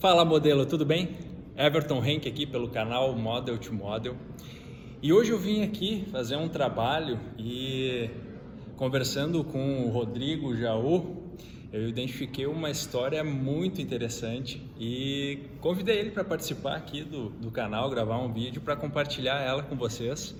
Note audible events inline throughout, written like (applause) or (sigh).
Fala modelo, tudo bem? Everton Henk aqui pelo canal Model to Model. E hoje eu vim aqui fazer um trabalho e conversando com o Rodrigo Jaú, eu identifiquei uma história muito interessante e convidei ele para participar aqui do, do canal, gravar um vídeo para compartilhar ela com vocês.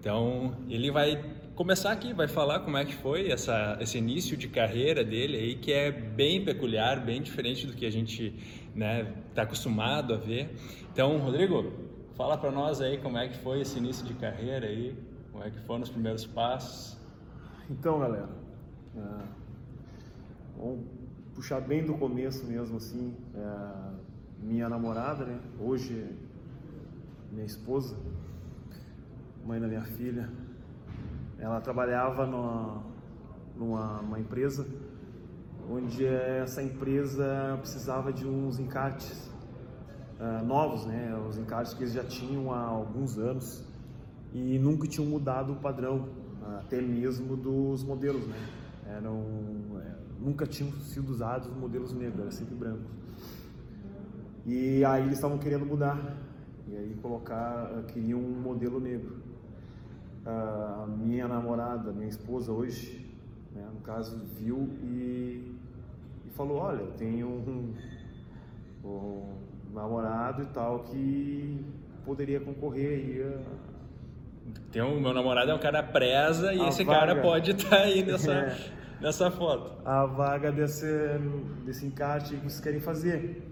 Então ele vai começar aqui, vai falar como é que foi essa, esse início de carreira dele aí, que é bem peculiar, bem diferente do que a gente está né, tá acostumado a ver. Então, Rodrigo, fala para nós aí como é que foi esse início de carreira aí, como é que foram os primeiros passos. Então, galera, é, vamos puxar bem do começo mesmo, assim, é, minha namorada, né, hoje minha esposa, mãe da minha filha, ela trabalhava numa, numa empresa onde essa empresa precisava de uns encartes uh, novos, né? Os encartes que eles já tinham há alguns anos e nunca tinham mudado o padrão, até mesmo dos modelos, né? Eram, é, nunca tinham sido usados modelos negros, era sempre branco. E aí eles estavam querendo mudar e aí colocar, queriam um modelo negro a minha namorada, minha esposa hoje, né, no caso, viu e, e falou, olha, tenho um, um, namorado e tal que poderia concorrer aí a... Tem um, meu namorado é um cara presa e esse vaga, cara pode estar tá aí nessa, (laughs) é, nessa foto. A vaga desse, desse encarte que vocês querem fazer.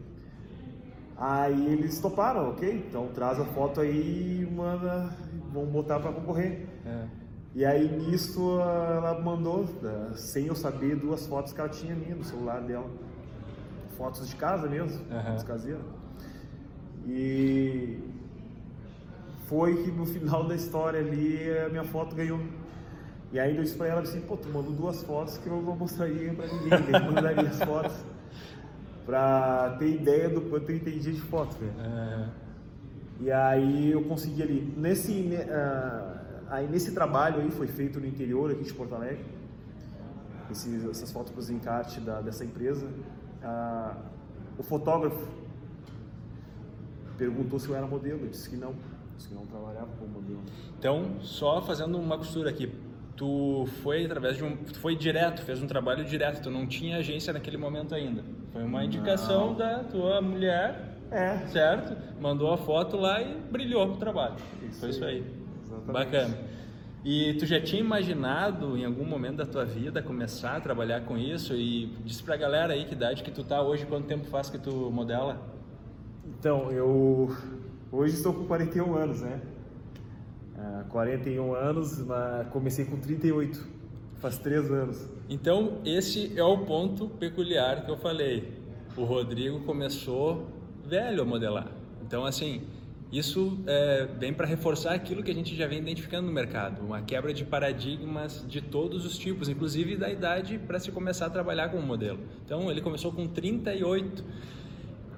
Aí eles toparam, ok? Então traz a foto aí e manda vamos botar para concorrer. É. E aí nisso ela mandou, eh, sem eu saber, duas fotos que ela tinha minha no celular dela. Fotos de casa mesmo, uhum. fotos caseiras. E foi que no final da história ali a minha foto ganhou. E aí eu disse pra ela assim, pô, tu mandou duas fotos que eu não mostraria pra ninguém, eu mandaria as fotos. Pra ter ideia do quanto eu entendi de foto, velho. Uhum. E aí eu consegui ali, nesse, uh, aí nesse trabalho aí foi feito no interior aqui de Porto Alegre, esses, essas fotos para os encarte da, dessa empresa, uh, o fotógrafo perguntou se eu era modelo, eu disse que não, disse que não trabalhava como modelo. Então, só fazendo uma costura aqui, tu foi através de um, tu foi direto, fez um trabalho direto, tu não tinha agência naquele momento ainda, foi uma indicação não. da tua mulher é. Certo? Mandou a foto lá e brilhou o trabalho. Isso Foi isso aí. Exatamente. Bacana. E tu já tinha imaginado em algum momento da tua vida começar a trabalhar com isso? E diz pra galera aí que idade que tu tá hoje, quanto tempo faz que tu modela? Então, eu hoje estou com 41 anos, né? Uh, 41 anos, mas comecei com 38, faz 3 anos. Então, esse é o ponto peculiar que eu falei. O Rodrigo começou velho a modelar. Então, assim, isso é, vem para reforçar aquilo que a gente já vem identificando no mercado, uma quebra de paradigmas de todos os tipos, inclusive da idade para se começar a trabalhar como modelo. Então, ele começou com 38.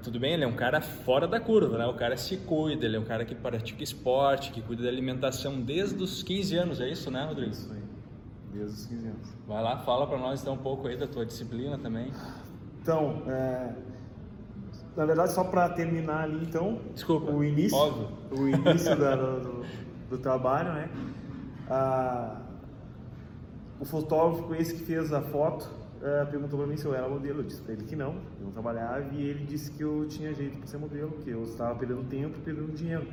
Tudo bem, ele é um cara fora da curva, né? O cara se cuida, ele é um cara que pratica esporte, que cuida da alimentação desde os 15 anos, é isso, né, Rodrigo? Isso aí, desde os 15 anos. Vai lá, fala para nós então um pouco aí da tua disciplina também. Então, é, na verdade, só para terminar ali, então, Desculpa, o início, óbvio. o início da, (laughs) do, do, trabalho, né? Ah, o fotógrafo, esse que fez a foto, ah, perguntou para mim se eu era modelo. Eu disse para ele que não, eu não trabalhava e ele disse que eu tinha jeito para ser modelo, que eu estava perdendo tempo e perdendo dinheiro.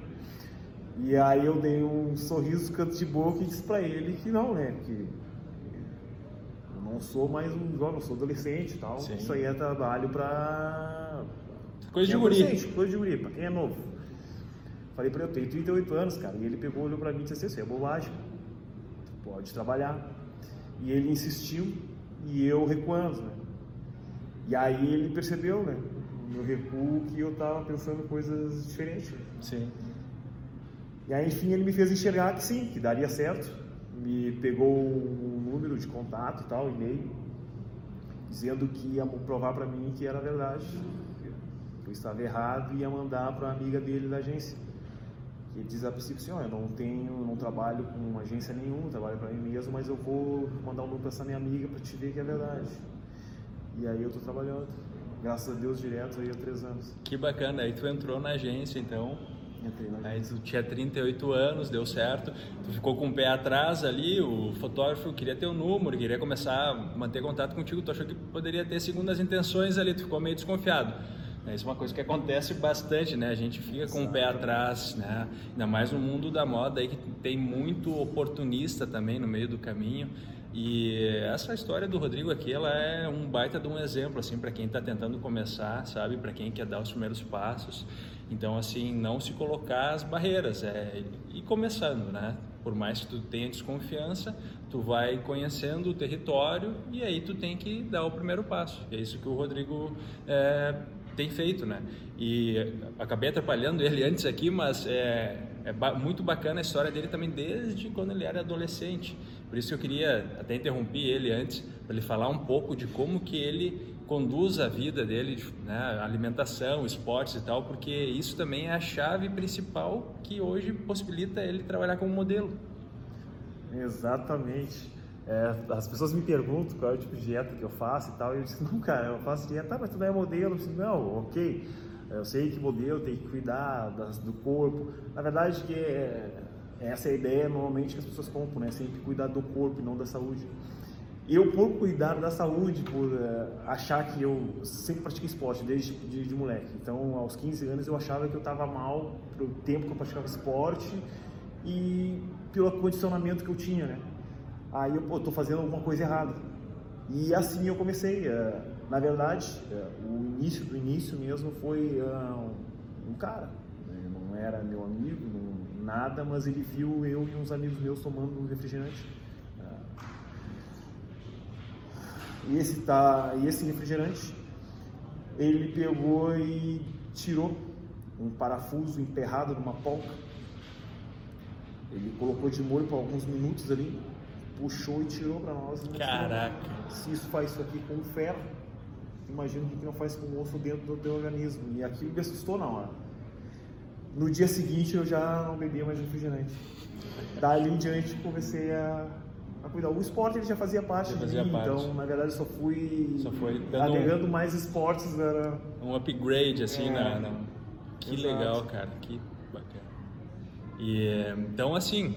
E aí eu dei um sorriso canto de boca e disse para ele que não, né? Que eu não sou mais um jovem, eu sou adolescente e tal. Sim. Isso aí é trabalho para Coisa de guri. Coisa de guri, pra quem é novo. Falei pra ele, eu tenho 38 anos, cara. E ele pegou, olhou pra mim e disse assim, isso é bobagem. Pode trabalhar. E ele insistiu e eu recuando, né? E aí ele percebeu, né? No recuo que eu tava pensando coisas diferentes. Sim. E aí, enfim, ele me fez enxergar que sim, que daria certo. Me pegou um número de contato e tal, e-mail, dizendo que ia provar para mim que era verdade eu estava errado e ia mandar para a amiga dele da agência. Que diz a princípio assim, oh, eu não tenho, não trabalho com agência nenhuma, trabalho para mim mesmo, mas eu vou mandar um número para essa minha amiga para te ver que é verdade. E aí eu estou trabalhando. graças a Deus, direto aí há três anos. Que bacana, aí tu entrou na agência, então. Aí tu tinha 38 anos, deu certo. Tu ficou com o pé atrás ali, o fotógrafo queria ter o número, queria começar a manter contato contigo, tu achou que poderia ter segundas intenções ali, tu ficou meio desconfiado. É, Isso é uma coisa que acontece bastante, né? A gente fica com o pé atrás, né? Ainda mais no mundo da moda aí que tem muito oportunista também no meio do caminho. E essa história do Rodrigo aqui, ela é um baita de um exemplo assim para quem está tentando começar, sabe? Para quem quer dar os primeiros passos. Então, assim, não se colocar as barreiras, é ir começando, né? Por mais que tu tenha desconfiança, tu vai conhecendo o território e aí tu tem que dar o primeiro passo. É isso que o Rodrigo é, tem feito, né? E acabei atrapalhando ele antes aqui, mas é, é ba muito bacana a história dele também desde quando ele era adolescente. Por isso eu queria até interromper ele antes para ele falar um pouco de como que ele conduz a vida dele, né, alimentação, esportes e tal, porque isso também é a chave principal que hoje possibilita ele trabalhar como modelo. Exatamente. É, as pessoas me perguntam qual é o tipo de dieta que eu faço e tal, e eu disse, (laughs) não, cara, eu faço dieta, tá, mas tu não é modelo. Eu disse, não, ok, eu sei que modelo tem que cuidar das, do corpo. Na verdade, que é, essa é a ideia normalmente que as pessoas compram, né? Sempre cuidar do corpo e não da saúde. Eu, por cuidar da saúde, por eh, achar que eu sempre pratiquei esporte desde de, de moleque. Então, aos 15 anos, eu achava que eu estava mal pelo tempo que eu praticava esporte e pelo condicionamento que eu tinha, né? Aí eu, pô, tô fazendo alguma coisa errada. E assim eu comecei. eh, na verdade, eh, o início do início mesmo foi ah, um cara. né? Não era meu amigo, não- nada, mas ele viu eu e uns amigos meus tomando um refrigerante. Ah, e esse, tá, e esse refrigerante, ele pegou e tirou um parafuso emperrado numa polca. Ele colocou de molho por alguns minutos ali, puxou e tirou para nós. mostrou. Caraca. Se isso faz isso aqui com ferro, imagina o que não faz com o osso dentro do teu organismo. E aquilo me assustou na hora. No dia seguinte eu já não bebia mais refrigerante. Dali em diante comecei a, a cuidar. O esporte ele já fazia parte Já de fazia mim, parte. então na verdade eu só fui, Só foi dando um- agregando mais esportes. Era... um upgrade assim É. na, na- que Exato. legal cara que bacana e eh, então assim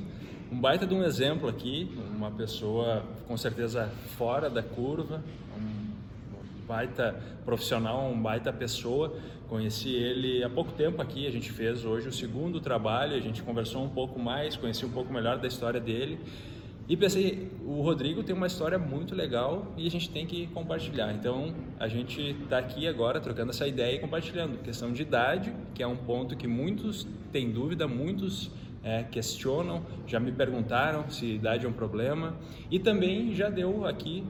um baita de um exemplo aqui uma pessoa com certeza fora da curva um baita profissional um baita pessoa conheci ele há pouco tempo aqui a gente fez hoje o segundo trabalho a gente conversou um pouco mais conheci um pouco melhor da história dele e pensei, o Rodrigo tem uma história muito legal e a gente tem que compartilhar. Então, a gente está aqui agora trocando essa ideia e compartilhando. Questão de idade, que é um ponto que muitos têm dúvida, muitos é, questionam, já me perguntaram se idade é um problema. E também já deu aqui,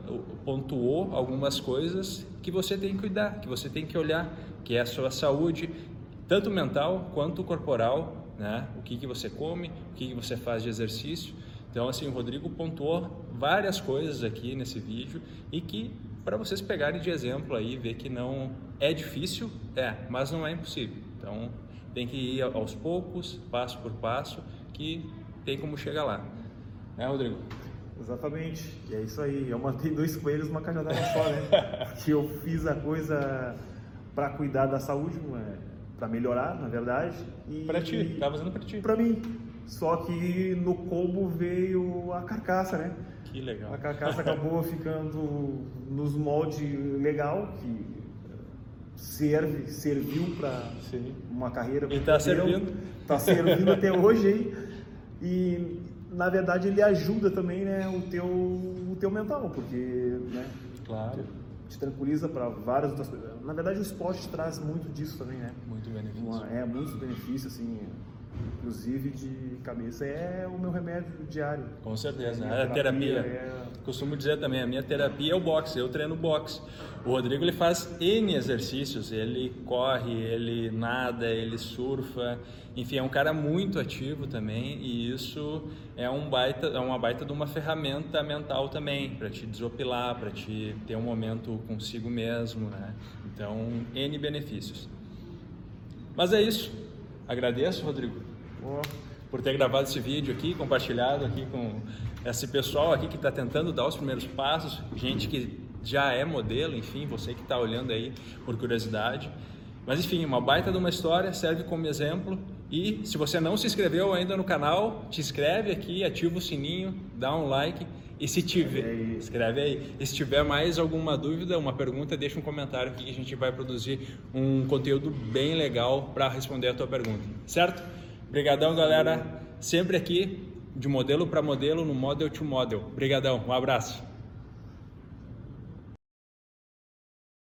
pontuou algumas coisas que você tem que cuidar, que você tem que olhar, que é a sua saúde, tanto mental quanto corporal, né? O que, que você come, o que, que você faz de exercício. Então, assim, o Rodrigo pontuou várias coisas aqui nesse vídeo e que para vocês pegarem de exemplo aí, ver que não é difícil, é, mas não é impossível. Então, tem que ir aos poucos, passo por passo, que tem como chegar lá. Né, Rodrigo? Exatamente, e é isso aí. Eu matei dois coelhos numa cajadada só, né? (laughs) Porque eu fiz a coisa para cuidar da saúde, para melhorar, na verdade. E Para ti, tá fazendo para ti. Para mim. Só que no combo veio a carcaça, né? Que legal. A carcaça acabou (laughs) ficando nos moldes legal, que serve, serviu para uma carreira. E tá servindo. Tá servindo (laughs) até hoje aí. E na verdade ele ajuda também, né, o teu, o teu mental, porque, né, Claro, te tranquiliza para várias outras coisas. Na verdade o esporte traz muito disso também, né? muito benefício. Uma- é muitos benefícios, assim, inclusive de cabeça. É o meu remédio diário. Com certeza, É minha a terapia. é- Costumo dizer também, a minha terapia é o boxe, eu treino boxe. O Rodrigo ele faz N exercícios, ele corre, ele nada, ele surfa, enfim, é um cara muito ativo também e isso é um baita, é uma baita de uma ferramenta mental também, para te desopilar, para te ter um momento consigo mesmo, né? Então, N benefícios. Mas é isso. Agradeço, Rodrigo, por ter gravado esse vídeo aqui, compartilhado aqui com esse pessoal aqui que está tentando dar os primeiros passos, gente que já é modelo, enfim, você que está olhando aí por curiosidade. Mas enfim, uma baita de uma história, serve como exemplo. E se você não se inscreveu ainda no canal, te inscreve aqui, ativa o sininho, dá um like. E se tiver, aí. escreve aí. E se tiver mais alguma dúvida, uma pergunta, deixa um comentário aqui que a gente vai produzir um conteúdo bem legal para responder a tua pergunta. Certo? Obrigadão, galera. Sempre aqui de modelo para modelo no Model to Model. Obrigadão. Um abraço.